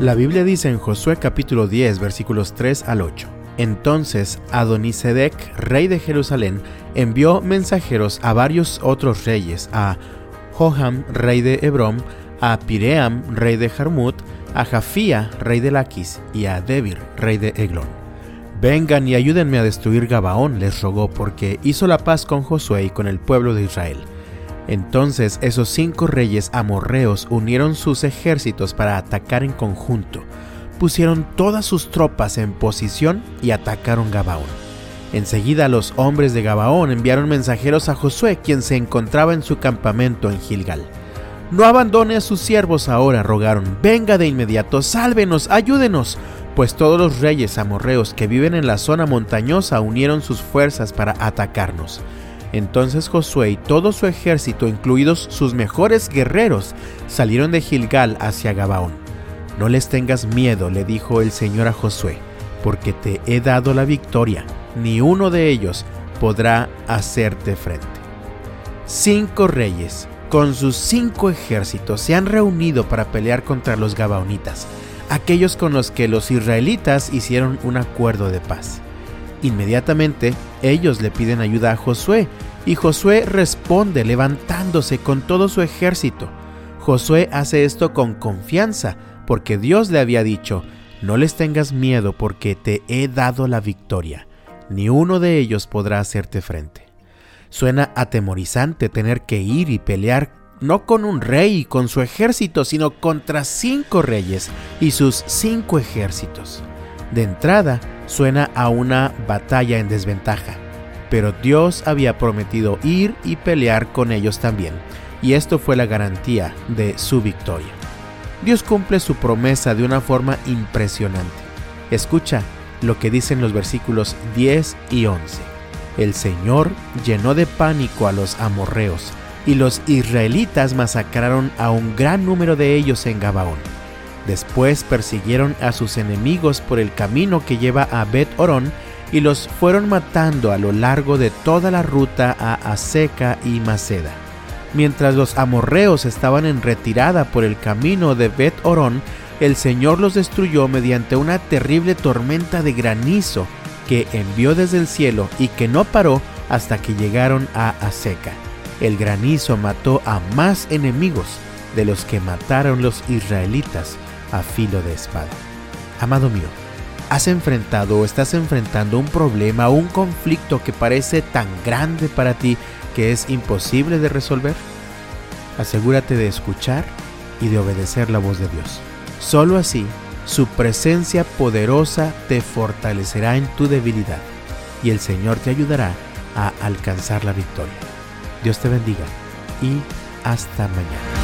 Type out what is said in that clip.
La Biblia dice en Josué capítulo 10 versículos 3 al 8. Entonces Adonisedec, rey de Jerusalén, envió mensajeros a varios otros reyes, a Joham, rey de Hebrón, a Piream, rey de Jarmut, a Jafía, rey de Laquis, y a Debir, rey de Eglón. Vengan y ayúdenme a destruir Gabaón, les rogó, porque hizo la paz con Josué y con el pueblo de Israel. Entonces esos cinco reyes amorreos unieron sus ejércitos para atacar en conjunto. Pusieron todas sus tropas en posición y atacaron Gabaón. Enseguida los hombres de Gabaón enviaron mensajeros a Josué, quien se encontraba en su campamento en Gilgal. No abandone a sus siervos ahora, rogaron. Venga de inmediato, sálvenos, ayúdenos. Pues todos los reyes amorreos que viven en la zona montañosa unieron sus fuerzas para atacarnos. Entonces Josué y todo su ejército, incluidos sus mejores guerreros, salieron de Gilgal hacia Gabaón. No les tengas miedo, le dijo el Señor a Josué, porque te he dado la victoria, ni uno de ellos podrá hacerte frente. Cinco reyes, con sus cinco ejércitos, se han reunido para pelear contra los Gabaonitas, aquellos con los que los israelitas hicieron un acuerdo de paz. Inmediatamente ellos le piden ayuda a Josué y Josué responde levantándose con todo su ejército. Josué hace esto con confianza porque Dios le había dicho, no les tengas miedo porque te he dado la victoria, ni uno de ellos podrá hacerte frente. Suena atemorizante tener que ir y pelear no con un rey y con su ejército, sino contra cinco reyes y sus cinco ejércitos. De entrada, suena a una batalla en desventaja, pero Dios había prometido ir y pelear con ellos también, y esto fue la garantía de su victoria. Dios cumple su promesa de una forma impresionante. Escucha lo que dicen los versículos 10 y 11. El Señor llenó de pánico a los amorreos, y los israelitas masacraron a un gran número de ellos en Gabaón Después persiguieron a sus enemigos por el camino que lleva a Bet Orón y los fueron matando a lo largo de toda la ruta a Aseca y Maceda. Mientras los amorreos estaban en retirada por el camino de Bet Orón, el Señor los destruyó mediante una terrible tormenta de granizo que envió desde el cielo y que no paró hasta que llegaron a Aseca. El granizo mató a más enemigos de los que mataron los israelitas a filo de espada. Amado mío, ¿has enfrentado o estás enfrentando un problema o un conflicto que parece tan grande para ti que es imposible de resolver? Asegúrate de escuchar y de obedecer la voz de Dios. Solo así, su presencia poderosa te fortalecerá en tu debilidad y el Señor te ayudará a alcanzar la victoria. Dios te bendiga y hasta mañana.